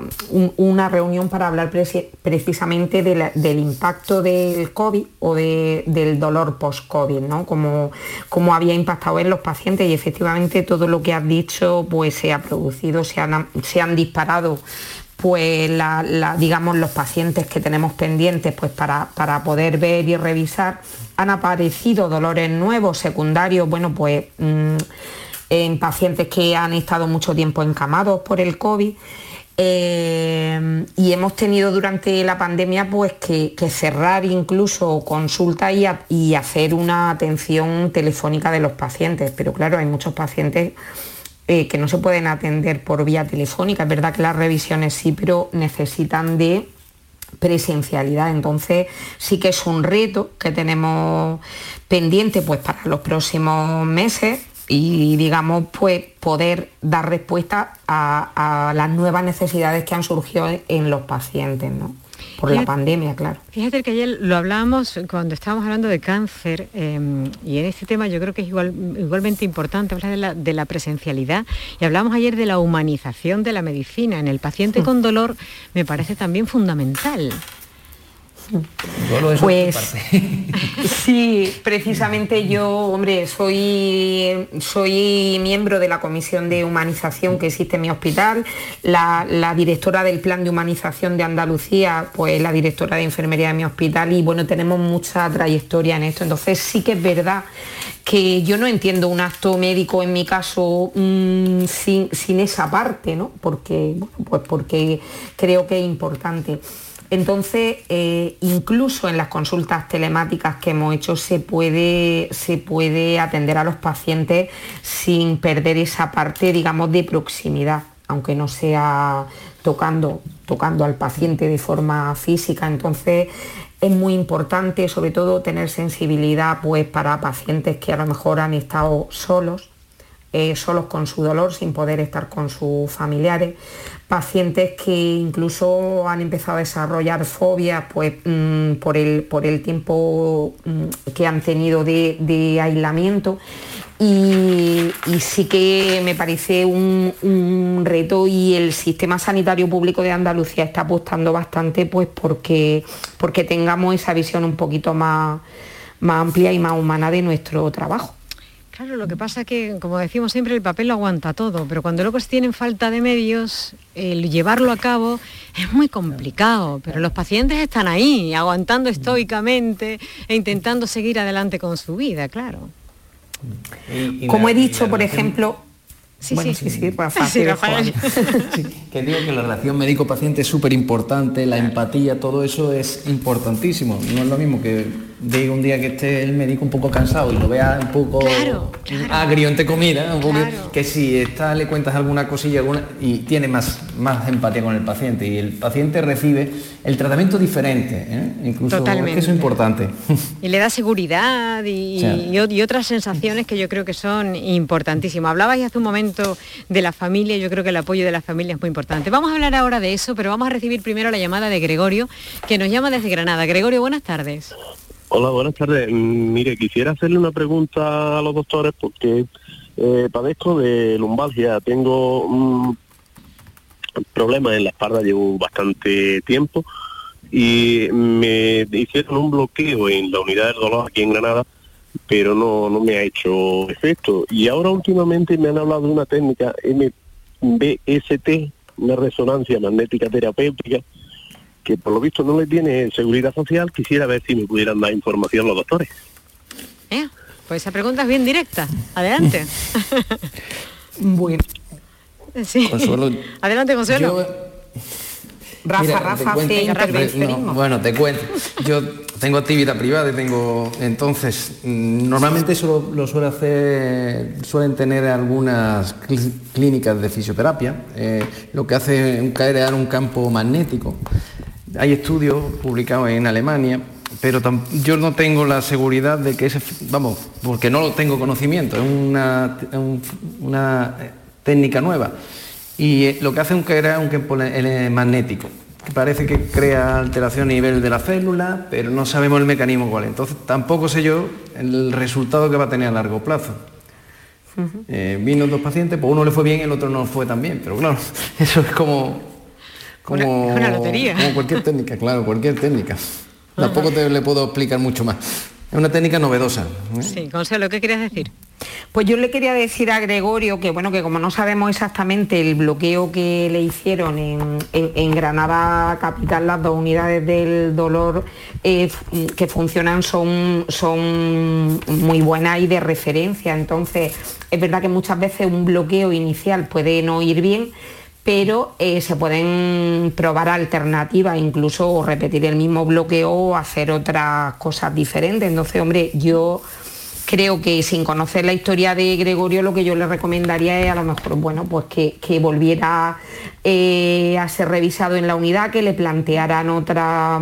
una reunión para hablar precisamente del impacto del COVID o del dolor post-COVID, ¿no? Como, como había impactado en los pacientes y efectivamente todo lo que has dicho pues se ha producido, se han, se han disparado pues digamos los pacientes que tenemos pendientes pues para, para, poder ver y revisar han aparecido dolores nuevos secundarios bueno pues mm, en pacientes que han estado mucho tiempo encamados por el COVID. Eh, y hemos tenido durante la pandemia pues que, cerrar incluso consulta y, hacer una atención telefónica de los pacientes. Pero claro, hay muchos pacientes eh, que no se pueden atender por vía telefónica. Es verdad que las revisiones sí, pero necesitan de presencialidad. Entonces sí que es un reto que tenemos pendiente pues para los próximos meses y digamos pues poder dar respuesta a, las nuevas necesidades que han surgido en los pacientes, ¿no? Por la pandemia, claro. Fíjate que ayer lo hablábamos cuando estábamos hablando de cáncer em, y en este tema yo creo que es igual, igualmente importante hablar de la, de la, presencialidad y hablamos ayer de la humanización de la medicina. En el paciente con dolor me parece también fundamental. Pues [LAUGHS] sí, precisamente yo, hombre, soy, soy miembro de la comisión de humanización que existe en mi hospital, la, directora del plan de humanización de Andalucía, pues la directora de enfermería de mi hospital y bueno, tenemos mucha trayectoria en esto. Entonces sí que es verdad que yo no entiendo un acto médico en mi caso mm, sin, sin, esa parte, ¿no? Porque, pues porque creo que es importante. Entonces, eh, incluso en las consultas telemáticas que hemos hecho se puede, se puede atender a los pacientes sin perder esa parte, digamos, de proximidad, aunque no sea tocando, tocando al paciente de forma física. Entonces, es muy importante, sobre todo, tener sensibilidad pues, para pacientes que a lo mejor han estado solos, eh, solos con su dolor, sin poder estar con sus familiares, pacientes que incluso han empezado a desarrollar fobias pues, mm, por, el, por, el, tiempo mm, que han tenido de, aislamiento. Y, sí que me parece un, reto y el sistema sanitario público de Andalucía está apostando bastante pues porque, porque tengamos esa visión un poquito más, más amplia y más humana de nuestro trabajo. Claro, lo que pasa es que, como decimos siempre, el papel lo aguanta todo, pero cuando luego se tienen falta de medios, el llevarlo a cabo es muy complicado, pero los pacientes están ahí, aguantando estoicamente e intentando seguir adelante con su vida, claro. como he dicho, por ejemplo, Sí, sí, sí, [LAUGHS] [LAUGHS] sí, que digo que la relación médico-paciente es súper importante, la empatía, todo eso es importantísimo. No es lo mismo que de un día que esté el médico un poco cansado y lo vea un poco agrio entre comida, que si está le cuentas alguna cosilla alguna, y tiene más, más empatía con el paciente y el paciente recibe el tratamiento diferente, ¿eh? incluso Totalmente. eso es importante. Y le da seguridad y, y, otras sensaciones que yo creo que son importantísimas. Hablabais hace un momento de la familia, yo creo que el apoyo de la familia es muy importante. Vamos a hablar ahora de eso, pero vamos a recibir primero la llamada de Gregorio, que nos llama desde Granada. Gregorio, buenas tardes. Hola, buenas tardes. Mm, mire, quisiera hacerle una pregunta a los doctores porque eh, padezco de lumbalgia. Tengo un problema en la espalda, llevo bastante tiempo y me hicieron un bloqueo en la unidad del dolor aquí en Granada, pero no, no me ha hecho efecto. Y ahora últimamente me han hablado de una técnica MBST, una resonancia magnética terapéutica, que por lo visto no le tiene seguridad social, quisiera ver si me pudieran dar información los doctores. Eh, pues esa pregunta es bien directa. Adelante. [LAUGHS] bueno. Sí. Adelante, Consuelo. Rafa, Rafa, Bueno, te cuento. Yo tengo actividad privada y tengo. Entonces, mm, normalmente eso lo, suele hacer. Suelen tener algunas clínicas de fisioterapia. Eh, lo que hace es crear un campo magnético hay estudios publicados en Alemania, pero yo no tengo la seguridad de que ese, vamos, porque no lo tengo conocimiento, es una, eh, técnica nueva. Y eh, lo que hace es crear un campo magnético, que parece que crea alteración a nivel de la célula, pero no sabemos el mecanismo cuál. Entonces tampoco sé yo el resultado que va a tener a largo plazo. Eh, vino dos pacientes, pues uno le fue bien, el otro no fue tan bien, pero claro, [LAUGHS] eso es como como, una, lotería. Como cualquier técnica, claro, cualquier técnica. Tampoco te le puedo explicar mucho más. Es una técnica novedosa. ¿eh? Sí, Consuelo, ¿qué querías decir? Pues yo le quería decir a Gregorio que bueno, que como no sabemos exactamente el bloqueo que le hicieron en, Granada Capital, las dos unidades del dolor eh, que funcionan son, son muy buenas y de referencia. Entonces, es verdad que muchas veces un bloqueo inicial puede no ir bien pero eh, se pueden probar alternativas, incluso repetir el mismo bloqueo o hacer otras cosas diferentes. Entonces, hombre, yo creo que sin conocer la historia de Gregorio, lo que yo le recomendaría es a lo mejor, bueno, pues que, volviera eh, a ser revisado en la unidad, que le plantearan otra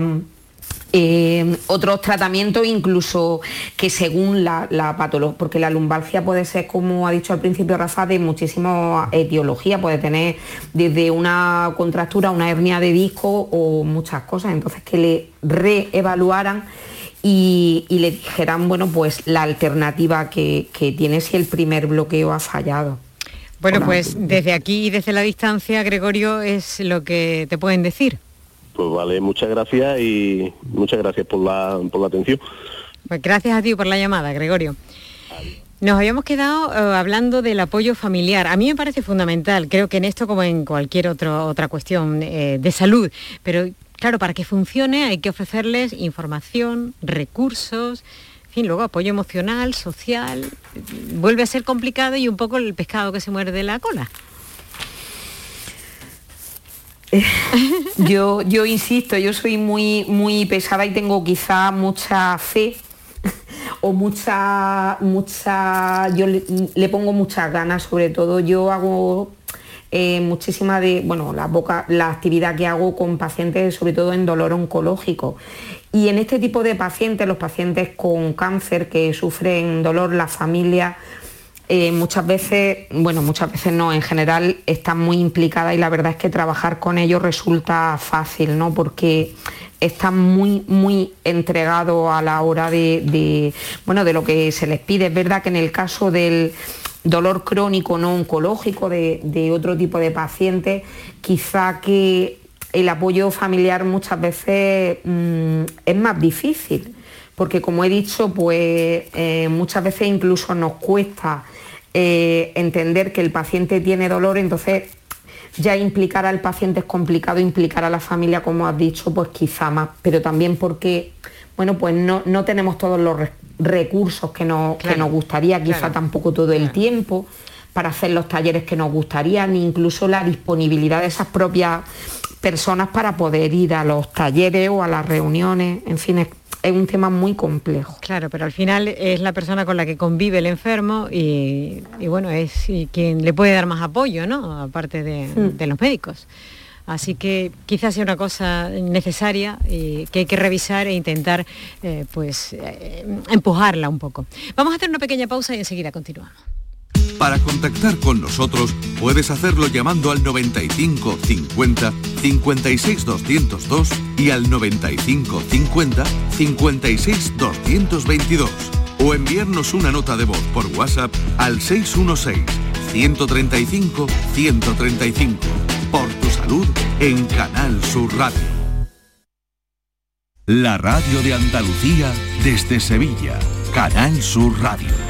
Eh, otros tratamientos incluso que según la, patología, porque la lumbalgia puede ser, como ha dicho al principio Rafa, de muchísimas etiologías, puede tener desde una contractura, una hernia de disco o muchas cosas, entonces que le reevaluaran y, le dijeran, bueno, pues la alternativa que, que tiene si el primer bloqueo ha fallado. Bueno, pues desde aquí y desde la distancia, Gregorio, es lo que te pueden decir. Pues vale, muchas gracias y muchas gracias por la, por la atención. Pues gracias a ti por la llamada, Gregorio. Nos habíamos quedado eh, hablando del apoyo familiar. A mí me parece fundamental, creo que en esto como en cualquier otra cuestión eh, de salud, pero claro, para que funcione hay que ofrecerles información, recursos, en fin, luego apoyo emocional, social. Vuelve a ser complicado y un poco el pescado que se muerde la cola. Yo, yo insisto, yo soy muy, muy pesada y tengo quizá mucha fe [LAUGHS] o mucha, mucha, yo le, pongo muchas ganas, sobre todo yo hago eh, muchísima de, bueno, la, boca, la actividad que hago con pacientes, sobre todo en dolor oncológico. Y en este tipo de pacientes, los pacientes con cáncer que sufren dolor, la familia eh, muchas veces, bueno, muchas veces no, en general están muy implicadas y la verdad es que trabajar con ellos resulta fácil, ¿no? Porque están muy, muy entregados a la hora de, bueno, de lo que se les pide. Es verdad que en el caso del dolor crónico no oncológico de, otro tipo de pacientes, quizá que el apoyo familiar muchas veces mm, es más difícil, porque como he dicho, pues eh, muchas veces incluso nos cuesta eh, entender que el paciente tiene dolor, entonces ya implicar al paciente es complicado, implicar a la familia, como has dicho, pues quizá más, pero también porque, bueno, pues no, tenemos todos los recursos que, nos gustaría, quizá tampoco todo el tiempo para hacer los talleres que nos gustaría, ni incluso la disponibilidad de esas propias personas para poder ir a los talleres o a las reuniones, en fin, es un tema muy complejo. Claro, pero al final es la persona con la que convive el enfermo y, bueno, es quien le puede dar más apoyo, ¿no? Aparte de, los médicos. Así que quizás sea una cosa necesaria y que hay que revisar e intentar eh, pues eh, empujarla un poco. Vamos a hacer una pequeña pausa y enseguida continuamos. Para contactar con nosotros puedes hacerlo llamando al 95 50 56 202 y al 95 50 56 222 o enviarnos una nota de voz por WhatsApp al 616 135 135. Por tu salud en Canal Sur Radio. La radio de Andalucía desde Sevilla. Canal Sur Radio.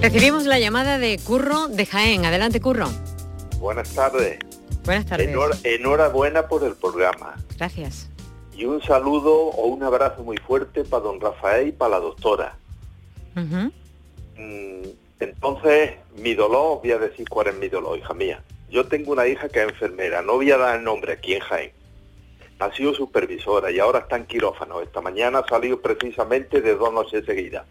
Recibimos la llamada de Curro de Jaén. Adelante, Curro. Buenas tardes. Buenas tardes. enhorabuena por el programa. Gracias. Y un saludo o un abrazo muy fuerte para don Rafael y para la doctora. Mm, entonces, mi dolor, voy a decir cuál es mi dolor, hija mía. Yo tengo una hija que es enfermera, no voy a dar el nombre aquí en Jaén. Ha sido supervisora y ahora está en quirófano. Esta mañana ha salido precisamente de dos noches seguidas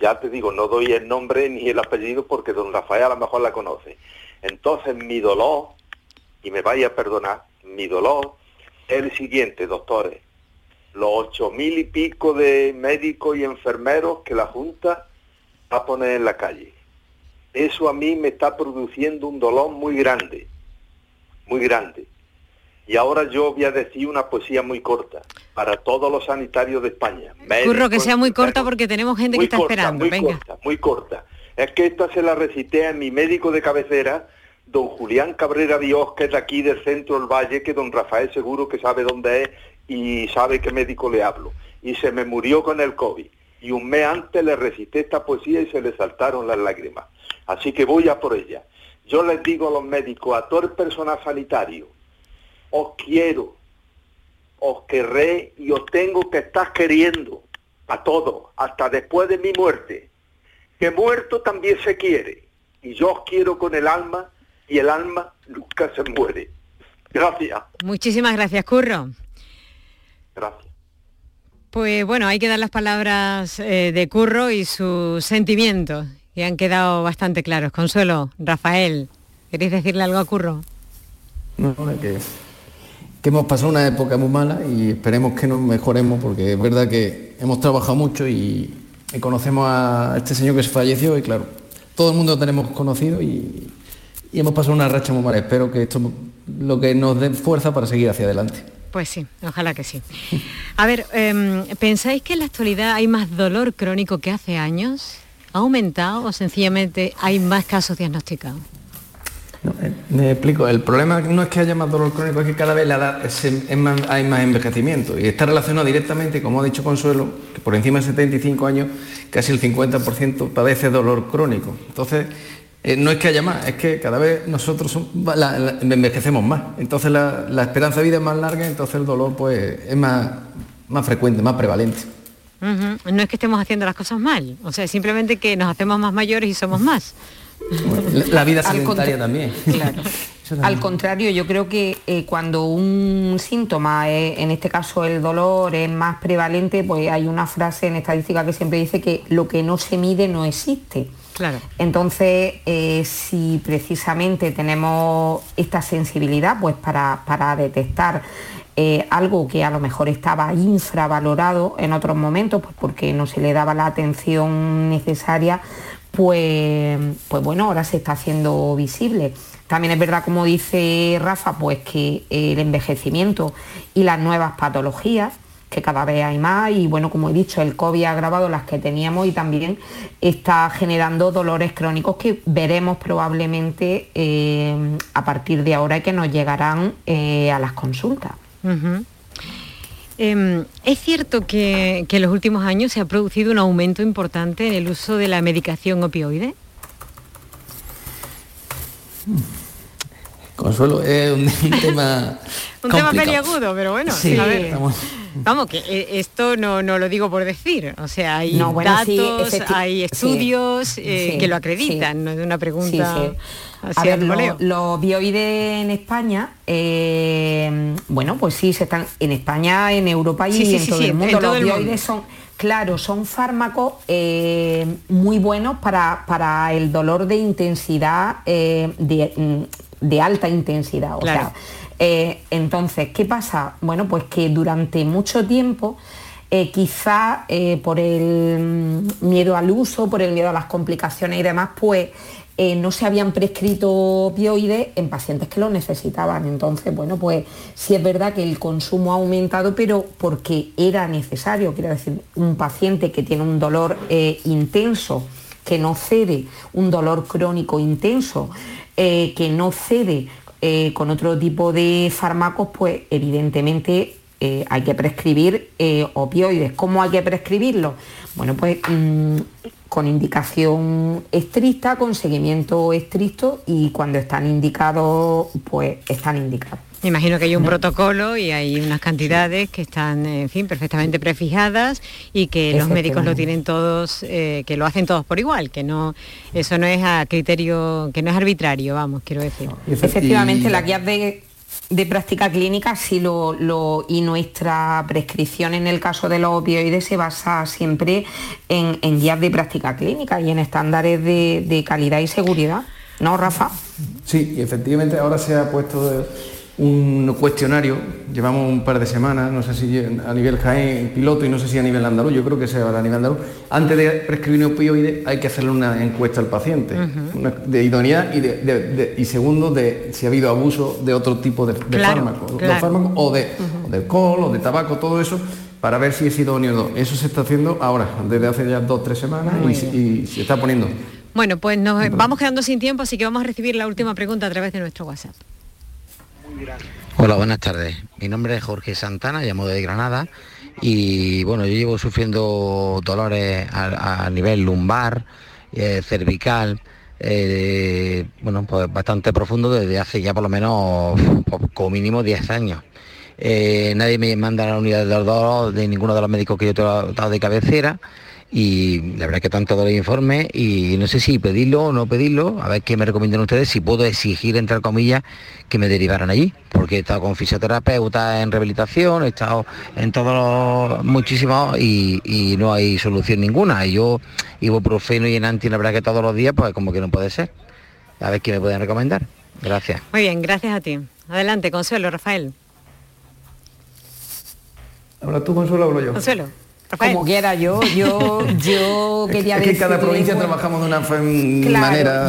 ya te digo, no doy el nombre ni el apellido porque don Rafael a lo mejor la conoce. Entonces mi dolor, y me vaya a perdonar, mi dolor es el siguiente, doctores. los ocho mil y pico de médicos y enfermeros que la Junta va a poner en la calle. Eso a mí me está produciendo un dolor muy grande, muy grande. Y ahora yo voy a decir una poesía muy corta para todos los sanitarios de España. Curro, que sea muy corta porque tenemos gente que está esperando. Muy Venga. corta, muy corta. Es que esta se la recité a mi médico de cabecera, don Julián Cabrera Dios, que es de aquí del centro del Valle, que don Rafael seguro que sabe dónde es y sabe qué médico le hablo. Y se me murió con el COVID. Y un mes antes le recité esta poesía y se le saltaron las lágrimas. Así que voy a por ella. Yo les digo a los médicos, a todo el personal sanitario, os quiero, os querré y os tengo que estar queriendo a todos, hasta después de mi muerte. Que muerto también se quiere. Y yo os quiero con el alma y el alma nunca se muere. Gracias. Muchísimas gracias, Curro. Gracias. Pues bueno, hay que dar las palabras eh, de Curro y sus sentimientos, que han quedado bastante claros. Consuelo, Rafael, ¿queréis decirle algo a Curro? No, que, que hemos pasado una época muy mala y esperemos que nos mejoremos porque es verdad que hemos trabajado mucho y, conocemos a este señor que se falleció y claro, todo el mundo lo tenemos conocido y, hemos pasado una racha muy mala. Espero que esto lo que nos dé fuerza para seguir hacia adelante. Pues sí, ojalá que sí. A ver, eh, ¿pensáis que en la actualidad hay más dolor crónico que hace años? ¿Ha aumentado o sencillamente hay más casos diagnosticados? No, eh, me explico, el problema no es que haya más dolor crónico, es que cada vez la edad es, es más, hay más envejecimiento y está relacionado directamente, como ha dicho Consuelo, que por encima de 75 años casi el 50% padece dolor crónico. Entonces, eh, no es que haya más, es que cada vez nosotros envejecemos más. Entonces la, esperanza de vida es más larga, entonces el dolor pues es más, más frecuente, más prevalente. No es que estemos haciendo las cosas mal, o sea, simplemente que nos hacemos más mayores y somos más. Bueno, la, la, vida sedentaria también. Claro. [LAUGHS] Al contrario, yo creo que eh, cuando un síntoma, es, en este caso el dolor, es más prevalente, pues hay una frase en estadística que siempre dice que lo que no se mide no existe. Claro. Entonces, eh, si precisamente tenemos esta sensibilidad pues para, para detectar eh, algo que a lo mejor estaba infravalorado en otros momentos, pues porque no se le daba la atención necesaria, pues, pues bueno, ahora se está haciendo visible. También es verdad, como dice Rafa, pues que el envejecimiento y las nuevas patologías que cada vez hay más y bueno, como he dicho, el COVID ha agravado las que teníamos y también está generando dolores crónicos que veremos probablemente eh, a partir de ahora y que nos llegarán eh, a las consultas. Eh, ¿Es cierto que, que, en los últimos años se ha producido un aumento importante en el uso de la medicación opioide? Consuelo, es un, [LAUGHS] [LAUGHS] un tema... un tema peliagudo, pero bueno, sí, a ver. Estamos... Vamos, que eh, esto no, no, lo digo por decir, o sea, hay no, bueno, datos, sí, hay estudios sí, eh, sí, que lo acreditan, no es una pregunta A ver, los lo bioides en España, eh, bueno, pues sí, se están en España, en Europa y en todo el mundo. todo los el bioides mundo. son, claro, son fármacos eh, muy buenos para, para, el dolor de intensidad, eh, de, de, alta intensidad. O claro. sea, eh, entonces, ¿qué pasa? Bueno, pues que durante mucho tiempo, eh, quizá eh, por el miedo al uso, por el miedo a las complicaciones y demás, pues no se habían prescrito opioides en pacientes que lo necesitaban. Entonces, bueno, pues sí es verdad que el consumo ha aumentado, pero porque era necesario. Quiero decir, un paciente que tiene un dolor intenso, que no cede, un dolor crónico intenso, que no cede eh, con otro tipo de fármacos, pues evidentemente eh, hay que prescribir eh, opioides. ¿Cómo hay que prescribirlo? Bueno, pues mmm, con indicación estricta, con seguimiento estricto y cuando están indicados, pues están indicados. Me imagino que hay un protocolo y hay unas cantidades que están, en fin, perfectamente prefijadas y que los médicos lo tienen todos, eh, que lo hacen todos por igual, que no, eso no es a criterio, que no es arbitrario, vamos, quiero decir. Efectivamente, las guías de, de práctica clínica sí lo, lo, y nuestra prescripción en el caso de los opioides se basa siempre en, en guías de práctica clínica y en estándares de, de calidad y seguridad. ¿No, Rafa? Sí, y efectivamente ahora se ha puesto de un cuestionario, llevamos un par de semanas, no sé si a nivel Jaén piloto y no sé si a nivel andaluz, yo creo que sea a nivel andaluz, antes de prescribir un opioide hay que hacerle una encuesta al paciente, de idoneidad y, segundo, de si ha habido abuso de otro tipo de, fármacos, o, de, alcohol o de tabaco, todo eso, para ver si es idóneo o no. Eso se está haciendo ahora, desde hace ya dos o tres semanas y, se está poniendo. Bueno, pues nos vamos quedando sin tiempo, así que vamos a recibir la última pregunta a través de nuestro WhatsApp. Hola, buenas tardes. Mi nombre es Jorge Santana, llamo de Granada y bueno, yo llevo sufriendo dolores a, nivel lumbar, eh, cervical, eh, bueno, pues bastante profundo desde hace ya por lo menos como mínimo 10 años. Eh, nadie me manda a la unidad de dolor de ninguno de los médicos que yo he tratado de cabecera y la verdad que tanto doy informe y no sé si pedirlo o no pedirlo, a ver qué me recomiendan ustedes, si puedo exigir, entre comillas, que me derivaran allí, porque he estado con fisioterapeuta en rehabilitación, he estado en todos muchísimos y, no hay solución ninguna. Y yo ibuprofeno y en anti, la verdad que todos los días, pues como que no puede ser. A ver qué me pueden recomendar. Gracias. Muy bien, gracias a ti. Adelante, Consuelo, Rafael. Habla tú, Consuelo, hablo yo. Consuelo. Como quiera yo, yo, [LAUGHS] yo quería es que cada provincia trabajamos de una manera.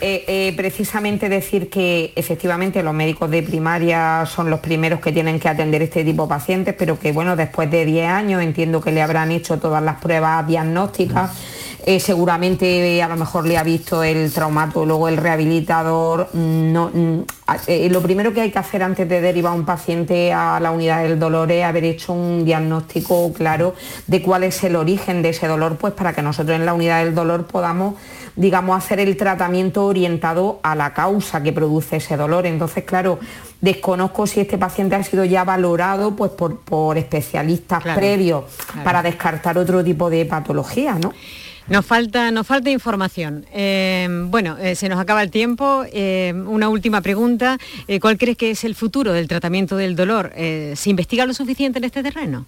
Eh, eh, precisamente decir que efectivamente los médicos de primaria son los primeros que tienen que atender este tipo de pacientes, pero que bueno, después de 10 años entiendo que le habrán hecho todas las pruebas diagnósticas. Eh, seguramente a lo mejor le ha visto el traumatólogo, el rehabilitador. No, mm, eh, lo primero que hay que hacer antes de derivar a un paciente a la unidad del dolor es haber hecho un diagnóstico claro de cuál es el origen de ese dolor, pues para que nosotros en la unidad del dolor podamos digamos, hacer el tratamiento orientado a la causa que produce ese dolor. Entonces, claro, desconozco si este paciente ha sido ya valorado pues, por, especialistas previos para descartar otro tipo de patología, ¿no? Nos falta, nos falta información. Eh, bueno, eh, se nos acaba el tiempo. Eh, una última pregunta. ¿Cuál crees que es el futuro del tratamiento del dolor? ¿Se investiga lo suficiente en este terreno?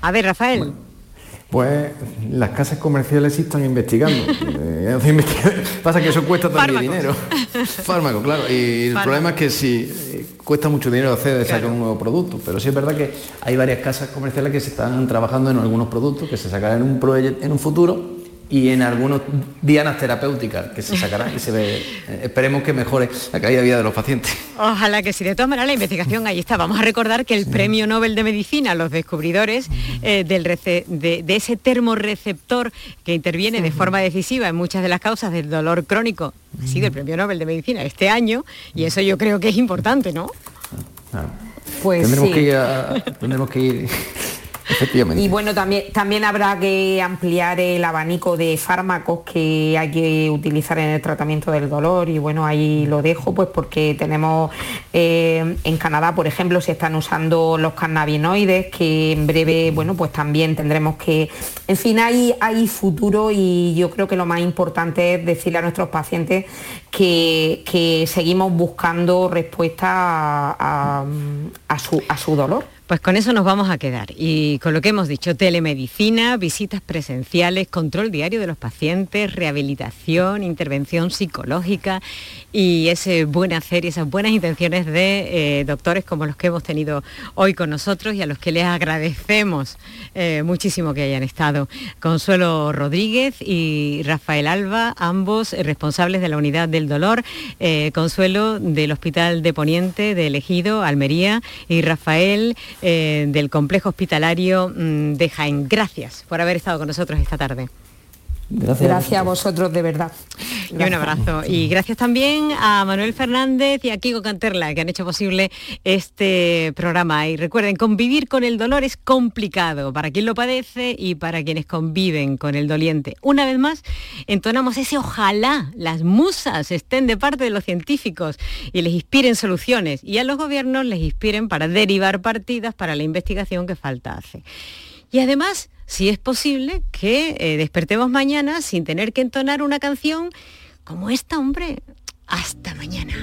A ver, Rafael. Pues las casas comerciales sí están investigando. [LAUGHS] Pasa que eso cuesta también dinero. [LAUGHS] Fármaco, claro. Y el problema es que si cuesta mucho dinero hacer de sacar un nuevo producto, pero sí es verdad que hay varias casas comerciales que se están trabajando en algunos productos que se sacarán en un, proyecto en un futuro y en algunos dianas terapéuticas que se sacarán y se ve, eh, esperemos que mejore la calidad de vida de los pacientes. Ojalá que sí, de todas maneras la investigación ahí está. Vamos a recordar que el Premio Nobel de Medicina, los descubridores eh, del de, ese termorreceptor que interviene de forma decisiva en muchas de las causas del dolor crónico, ha sido el Premio Nobel de Medicina este año y eso yo creo que es importante, ¿no? Pues tendremos que ir tendremos que ir y bueno, también, también habrá que ampliar el abanico de fármacos que hay que utilizar en el tratamiento del dolor y bueno, ahí lo dejo pues porque tenemos eh, en Canadá, por ejemplo, se están usando los cannabinoides que en breve, bueno, pues también tendremos que, en fin, hay, hay futuro y yo creo que lo más importante es decirle a nuestros pacientes que, seguimos buscando respuesta a su dolor. Pues con eso nos vamos a quedar y con lo que hemos dicho, telemedicina, visitas presenciales, control diario de los pacientes, rehabilitación, intervención psicológica y ese buen hacer y esas buenas intenciones de eh, doctores como los que hemos tenido hoy con nosotros y a los que les agradecemos eh, muchísimo que hayan estado. Consuelo Rodríguez y Rafael Alba, ambos responsables de la unidad del dolor, eh, Consuelo del Hospital de Poniente de Elegido, Almería y Rafael eh, del complejo hospitalario mm, de Jaén. Gracias por haber estado con nosotros esta tarde. Gracias, a vosotros de verdad. Y un abrazo. Y gracias también a Manuel Fernández y a Kiko Canterla que han hecho posible este programa. Y recuerden, convivir con el dolor es complicado para quien lo padece y para quienes conviven con el doliente. Una vez más, entonamos ese ojalá las musas estén de parte de los científicos y les inspiren soluciones y a los gobiernos les inspiren para derivar partidas para la investigación que falta hace. Y además, si es posible que eh, despertemos mañana sin tener que entonar una canción como esta, hombre. Hasta mañana.